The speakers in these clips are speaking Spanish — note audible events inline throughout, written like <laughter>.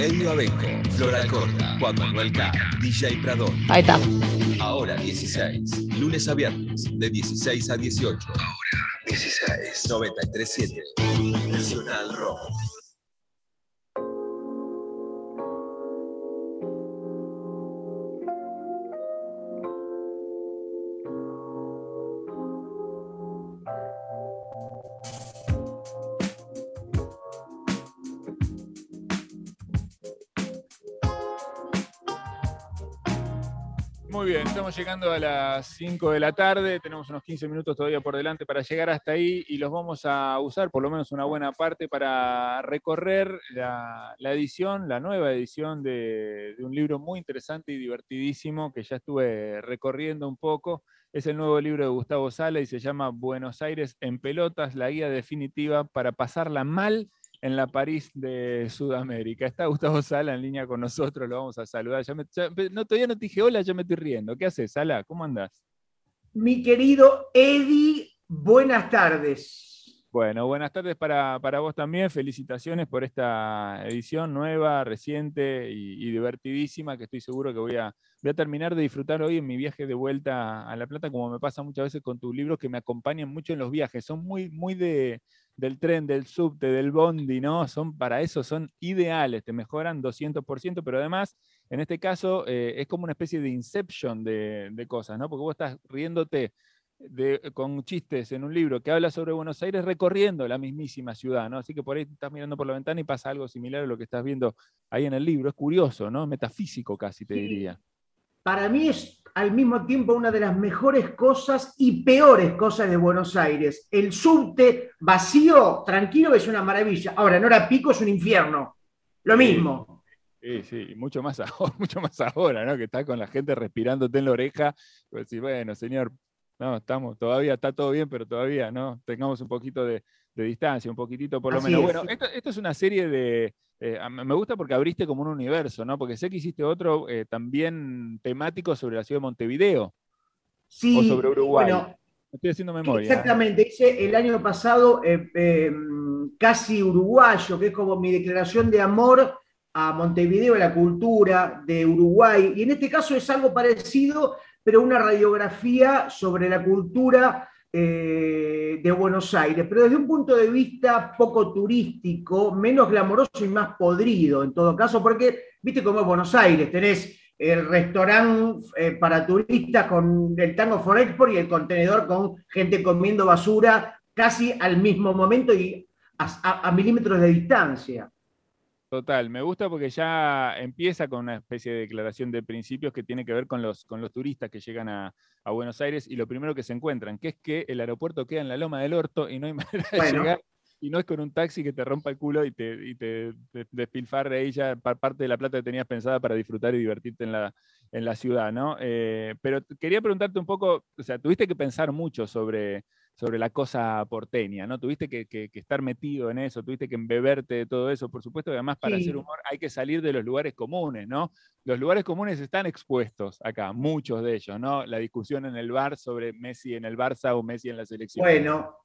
Elio Abenco, Flora Corta, Juan Manuel K, DJ Pradón. Ahí está. Ahora 16, lunes a viernes, de 16 a 18. Ahora 16, 937, Nacional Rock. Muy bien, estamos llegando a las 5 de la tarde, tenemos unos 15 minutos todavía por delante para llegar hasta ahí y los vamos a usar, por lo menos una buena parte, para recorrer la, edición, la nueva edición de, de un libro muy interesante y divertidísimo que ya estuve recorriendo un poco. Es el nuevo libro de Gustavo Sala y se llama Buenos Aires en pelotas, la guía definitiva para pasarla mal en la París de Sudamérica. Está Gustavo Sala en línea con nosotros, lo vamos a saludar. Ya me- ya- no, todavía no te dije hola, ya me estoy riendo. ¿Qué haces, Sala? ¿Cómo andás? Mi querido Eddie, buenas tardes. Bueno, buenas tardes para, para vos también. Felicitaciones por esta edición nueva, reciente y, y divertidísima que estoy seguro que voy a, voy a terminar de disfrutar hoy en mi viaje de vuelta a La Plata, como me pasa muchas veces con tus libros que me acompañan mucho en los viajes. Son muy, muy de, del tren, del subte, del bondi, ¿no? Son para eso, son ideales, te mejoran 200%, pero además, en este caso, eh, es como una especie de inception de, de cosas, ¿no? Porque vos estás riéndote de- con chistes en un libro que habla sobre Buenos Aires recorriendo la mismísima ciudad, ¿no? Así que por ahí estás mirando por la ventana y pasa algo similar a lo que estás viendo ahí en el libro. Es curioso, ¿no? Metafísico casi, te Sí. diría. Para mí es al mismo tiempo una de las mejores cosas y peores cosas de Buenos Aires. El subte vacío, tranquilo, es una maravilla. Ahora, en hora pico es un infierno. Lo mismo. Sí, sí, y mucho más ahora, <laughs> mucho más ahora, ¿no? Que está con la gente respirándote en la oreja. Pues sí, bueno, señor, no, estamos, todavía está todo bien, pero todavía, ¿no? Tengamos un poquito de, de distancia, un poquitito por lo Así menos. es. Bueno, esto, esto es una serie de. eh, me gusta porque abriste como un universo, ¿no? Porque sé que hiciste otro eh, también temático sobre la ciudad de Montevideo Sí, o sobre Uruguay. bueno, Estoy haciendo memoria. ¿eh? Exactamente, hice el año pasado eh, casi uruguayo, que es como mi declaración de amor a Montevideo, a la cultura de Uruguay. Y en este caso es algo parecido, pero una radiografía sobre la cultura eh, de Buenos Aires, pero desde un punto de vista poco turístico, menos glamoroso y más podrido, en todo caso, porque, viste cómo es Buenos Aires, tenés el restaurante eh, para turistas con el Tango for Export y el contenedor con gente comiendo basura casi al mismo momento y a, milímetros de distancia. Total, me gusta porque ya empieza con una especie de declaración de principios que tiene que ver con los, con los turistas que llegan a, a Buenos Aires y lo primero que se encuentran, que es que el aeropuerto queda en la loma del orto y no hay <laughs> manera de llegar. Y no es con un taxi que te rompa el culo y te, y te, te despilfarre ahí ya pa- parte de la plata que tenías pensada para disfrutar y divertirte en la, en la ciudad, ¿no? Eh, pero quería preguntarte un poco, o sea, tuviste que pensar mucho sobre, sobre la cosa porteña, ¿no? Tuviste que, que- que estar metido en eso, tuviste que embeberte de todo eso. Por supuesto que además para Sí. hacer humor hay que salir de los lugares comunes, ¿no? Los lugares comunes están expuestos acá, muchos de ellos, ¿no? La discusión en el bar sobre Messi en el Barça o Messi en la selección. Bueno,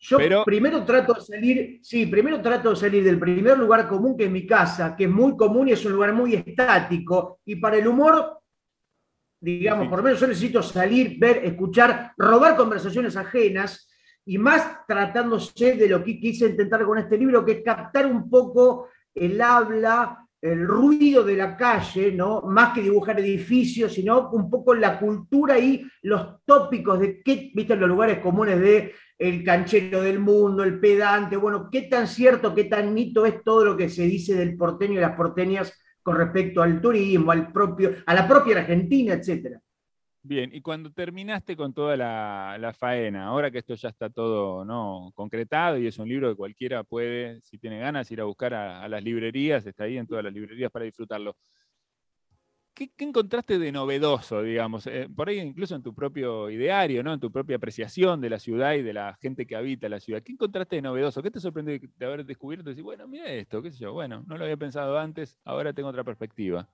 yo Pero- primero trato de salir, sí, primero trato de salir del primer lugar común que es mi casa, que es muy común y es un lugar muy estático. Y para el humor, digamos, Sí. por lo menos yo necesito salir, ver, escuchar, robar conversaciones ajenas y más tratándose de lo que quise intentar con este libro, que es captar un poco el habla, el ruido de la calle, ¿no? Más que dibujar edificios, sino un poco la cultura y los tópicos de qué, viste, los lugares comunes de el canchero del mundo, el pedante, bueno, qué tan cierto, qué tan mito es todo lo que se dice del porteño y las porteñas con respecto al turismo, al propio, a la propia Argentina, etcétera. Bien, y cuando terminaste con toda la, la faena, ahora que esto ya está todo ¿no? concretado y es un libro que cualquiera puede, si tiene ganas, ir a buscar a, a las librerías, está ahí en todas las librerías para disfrutarlo. ¿Qué, encontraste de novedoso, digamos? Eh, por ahí incluso en tu propio ideario, ¿no? En tu propia apreciación de la ciudad y de la gente que habita la ciudad. ¿Qué encontraste de novedoso? ¿Qué te sorprendió de haber descubierto? Decir, bueno, mira esto, qué sé yo, bueno, no lo había pensado antes, ahora tengo otra perspectiva.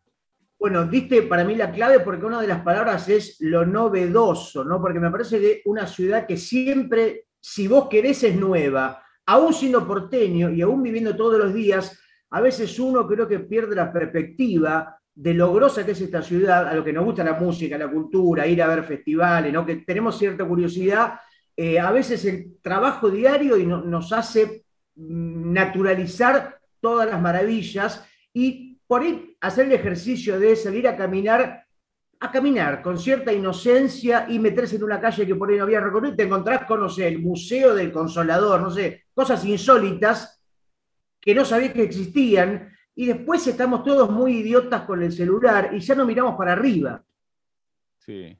Bueno, diste para mí la clave porque una de las palabras es lo novedoso, ¿no? Porque me parece que una ciudad que siempre, si vos querés, es nueva, aún siendo porteño y aún viviendo todos los días, a veces uno creo que pierde la perspectiva de lo grosa que es esta ciudad, a lo que nos gusta la música, la cultura, ir a ver festivales, ¿no? que tenemos cierta curiosidad, eh, a veces el trabajo diario y nos hace naturalizar todas las maravillas y por ahí hacer el ejercicio de salir a caminar, a caminar con cierta inocencia y meterse en una calle que por ahí no había recorrido y te encontrás con, no sé, el Museo del Consolador, no sé, cosas insólitas que no sabías que existían y después estamos todos muy idiotas con el celular y ya no miramos para arriba. Sí.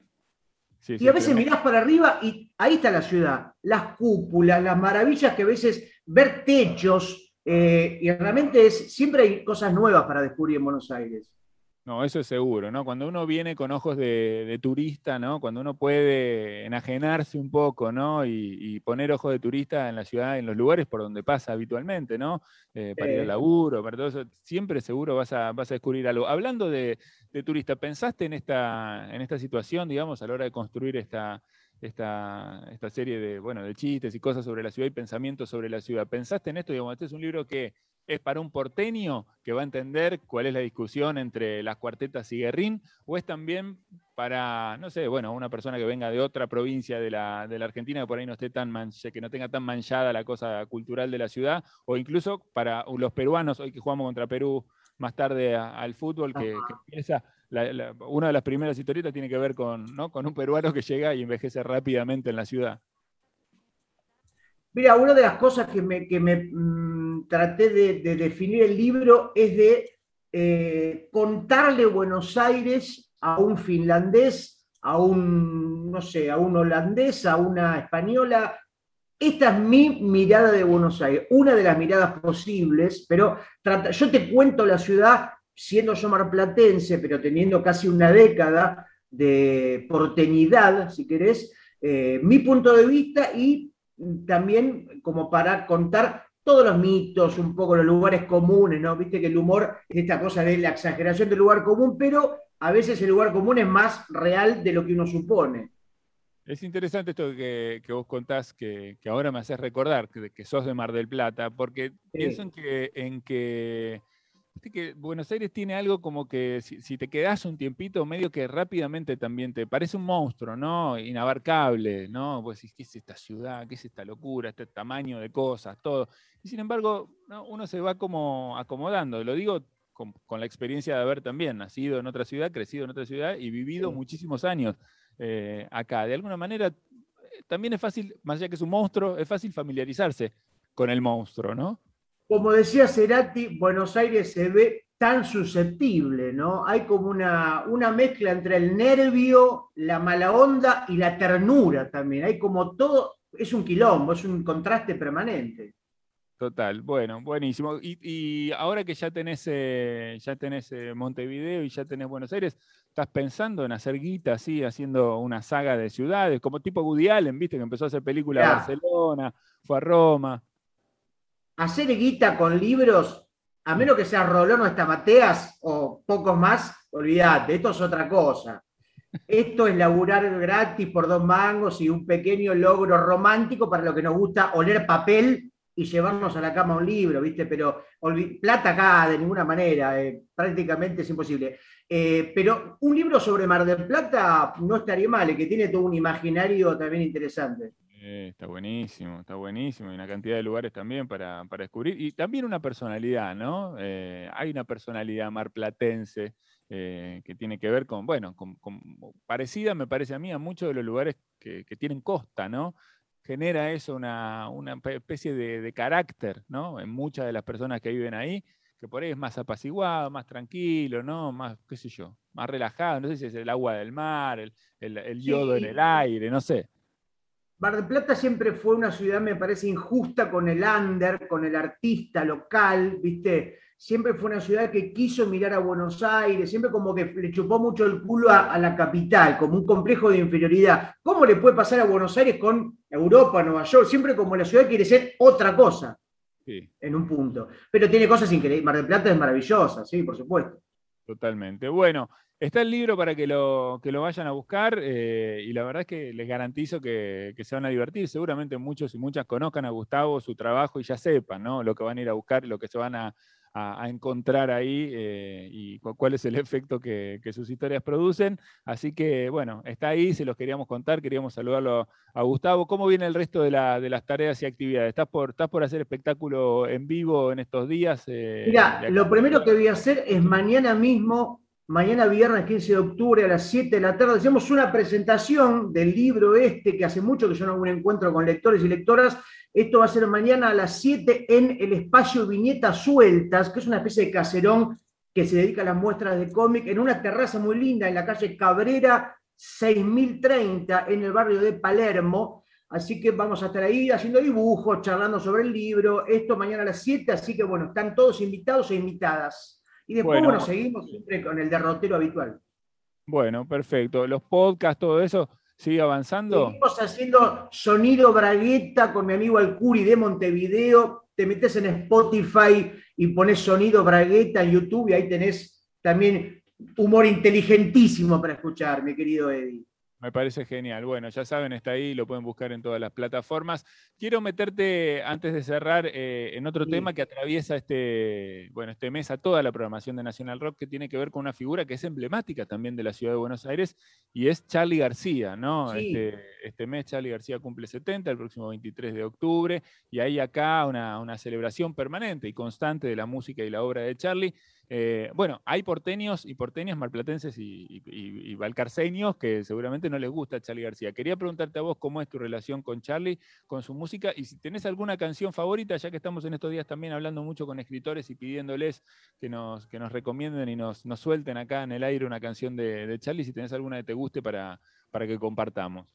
y a veces mirás para arriba y ahí está la ciudad, las cúpulas, las maravillas que a veces ver techos, eh, y realmente es, siempre hay cosas nuevas para descubrir en Buenos Aires. No, eso es seguro, ¿no? Cuando uno viene con ojos de, turista, ¿no? Cuando uno puede enajenarse un poco, ¿no? Y, poner ojos de turista en la ciudad, en los lugares por donde pasa habitualmente, ¿no? Eh, para ir al laburo, para todo eso, siempre seguro vas a, vas a descubrir algo. Hablando de, turista, ¿pensaste en esta, en esta situación, digamos, a la hora de construir esta, esta, esta serie de, bueno, de chistes y cosas sobre la ciudad y pensamientos sobre la ciudad. ¿Pensaste en esto? Digamos, este es un libro que es para un porteño que va a entender cuál es la discusión entre las cuartetas y Guerrín, o es también para, no sé, bueno, una persona que venga de otra provincia de la, de la Argentina que por ahí no esté tan que no tenga tan manchada la cosa cultural de la ciudad, o incluso para los peruanos, hoy que jugamos contra Perú más tarde al fútbol, que, que empieza una de las primeras historietas tiene que ver con, con un peruano que llega y envejece rápidamente en la ciudad. Mira, una de las cosas que me, mm, traté de, definir el libro es de eh, contarle Buenos Aires a un finlandés, a un, no sé, a un holandés, a una española. Esta es mi mirada de Buenos Aires, una de las miradas posibles, pero yo te cuento la ciudad siendo yo marplatense, pero teniendo casi una década de porteñidad, si querés, eh, mi punto de vista y también como para contar todos los mitos, un poco los lugares comunes, ¿no? Viste que el humor es esta cosa de la exageración del lugar común, pero a veces el lugar común es más real de lo que uno supone. Es interesante esto que, vos contás, que, ahora me haces recordar, que, sos de Mar del Plata, porque pienso que, en que que Buenos Aires tiene algo como que si, te quedas un tiempito, medio que rápidamente también te parece un monstruo, ¿no? Inabarcable, ¿no? Pues ¿qué es esta ciudad? ¿Qué es esta locura? Este tamaño de cosas, todo. Y sin embargo, uno se va como acomodando. Lo digo con, la experiencia de haber también nacido en otra ciudad, crecido en otra ciudad y vivido muchísimos años eh, acá. De alguna manera, eh, también es fácil, más allá que es un monstruo, es fácil familiarizarse con el monstruo, ¿no? Como decía Cerati, Buenos Aires se ve tan susceptible, ¿no? Hay como una, una mezcla entre el nervio, la mala onda y la ternura también. Hay como todo, es un quilombo, es un contraste permanente. Total, bueno, buenísimo. Y, ahora que ya tenés, eh, ya tenés eh, Montevideo y ya tenés Buenos Aires, ¿estás pensando en hacer guita así, haciendo una saga de ciudades, como tipo Woody Allen, viste, que empezó a hacer películas a Barcelona, fue a Roma? Hacer guita con libros, a menos que sea Rolón o Estamateas o pocos más, olvídate, esto es otra cosa. Esto es laburar gratis por dos mangos y un pequeño logro romántico para lo que nos gusta oler papel y llevarnos a la cama un libro, ¿viste? Pero plata acá de ninguna manera, eh, prácticamente es imposible. Eh, pero un libro sobre Mar del Plata no estaría mal, que tiene todo un imaginario también interesante está buenísimo, está buenísimo. Y una cantidad de lugares también para, descubrir. Y también una personalidad, ¿no? Eh, hay una personalidad marplatense eh, que tiene que ver con, bueno, con, parecida, me parece a mí, a muchos de los lugares que, tienen costa, ¿no? Genera eso una, especie de, carácter, ¿no? En muchas de las personas que viven ahí, que por ahí es más apaciguado, más tranquilo, ¿no? Más, qué sé yo, más relajado. No sé si es el agua del mar, el, yodo en el aire, no sé. Mar del Plata siempre fue una ciudad, me parece, injusta con el under, con el artista local, ¿viste? Siempre fue una ciudad que quiso mirar a Buenos Aires, siempre como que le chupó mucho el culo a, la capital, como un complejo de inferioridad. ¿Cómo le puede pasar a Buenos Aires con Europa, Nueva York? Siempre como la ciudad quiere ser otra cosa, en un punto. Pero tiene cosas increíbles. Mar del Plata es maravillosa, sí, por supuesto. Totalmente. Bueno, Está el libro para que lo, que lo vayan a buscar eh, y la verdad es que les garantizo que, se van a divertir. Seguramente muchos y muchas conozcan a Gustavo, su trabajo y ya sepan ¿no? lo que van a ir a buscar, lo que se van a, a, encontrar ahí eh, y cuál es el efecto que, sus historias producen. Así que, bueno, está ahí, se los queríamos contar, queríamos saludarlo a Gustavo. ¿Cómo viene el resto de, las tareas y actividades? ¿Estás por, ¿Estás por hacer espectáculo en vivo en estos días? Eh, Mira, lo primero que voy a hacer es mañana mismo mañana viernes 15 de octubre a las 7 de la tarde, hacemos una presentación del libro este, que hace mucho que yo no hago un encuentro con lectores y lectoras. Esto va a ser mañana a las 7 en el espacio Viñetas Sueltas, que es una especie de caserón que se dedica a las muestras de cómic, en una terraza muy linda en la calle Cabrera 6030, en el barrio de Palermo. Así que vamos a estar ahí haciendo dibujos, charlando sobre el libro. Esto mañana a las 7, así que bueno, están todos invitados e invitadas. Y después, bueno, seguimos siempre con el derrotero habitual. Bueno, perfecto. Los podcasts, todo eso, ¿sigue avanzando? Seguimos haciendo sonido bragueta con mi amigo Alcuri de Montevideo. Te metes en Spotify y pones sonido bragueta en YouTube y ahí tenés también humor inteligentísimo para escuchar, mi querido Eddie. Me parece genial. Bueno, ya saben, está ahí, lo pueden buscar en todas las plataformas. Quiero meterte, antes de cerrar, eh, en otro tema que atraviesa este, bueno, este mes a toda la programación de National Rock, que tiene que ver con una figura que es emblemática también de la ciudad de Buenos Aires, y es Charlie García, ¿no? Este, este, mes Charlie García cumple 70, el próximo 23 de octubre, y hay acá una, una celebración permanente y constante de la música y la obra de Charlie. Eh, bueno, hay porteños y porteños marplatenses y, y, valcarceños que seguramente no les gusta Charlie García. Quería preguntarte a vos cómo es tu relación con Charlie, con su música, y si tenés alguna canción favorita, ya que estamos en estos días también hablando mucho con escritores y pidiéndoles que nos, que nos recomienden y nos, nos suelten acá en el aire una canción de, Charlie, si tenés alguna que te guste para, para que compartamos.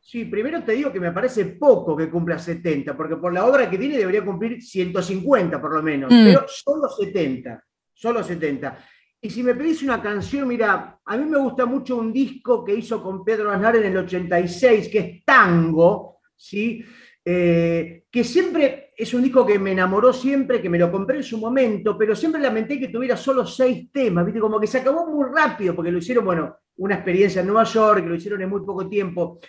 Sí, primero te digo que me parece poco que cumpla 70, porque por la obra que tiene debería cumplir 150 por lo menos, mm. pero solo 70 solo 70. Y si me pedís una canción, mira, a mí me gusta mucho un disco que hizo con Pedro Aznar en el 86, que es Tango, ¿sí? Eh, que siempre es un disco que me enamoró siempre, que me lo compré en su momento, pero siempre lamenté que tuviera solo seis temas, ¿viste? Como que se acabó muy rápido, porque lo hicieron, bueno, una experiencia en Nueva York, que lo hicieron en muy poco tiempo.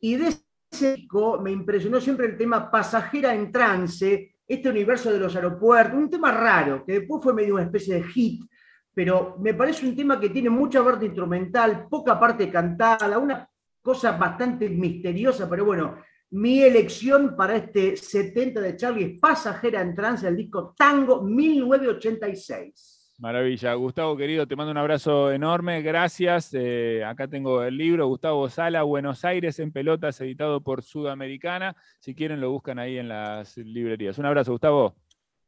Y de ese disco me impresionó siempre el tema Pasajera en Trance, este universo de los aeropuertos, un tema raro, que después fue medio una especie de hit, pero me parece un tema que tiene mucha parte instrumental, poca parte cantada, una cosa bastante misteriosa, pero bueno, mi elección para este 70 de Charlie es Pasajera en Trance, el disco Tango 1986. Maravilla. Gustavo, querido, te mando un abrazo enorme. Gracias. Eh, acá tengo el libro, Gustavo Sala, Buenos Aires en pelotas, editado por Sudamericana. Si quieren, lo buscan ahí en las librerías. Un abrazo, Gustavo.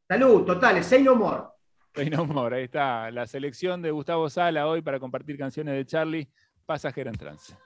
Salud, totales. Say no more. Say no. Ahí está la selección de Gustavo Sala hoy para compartir canciones de Charlie, Pasajera en Trance.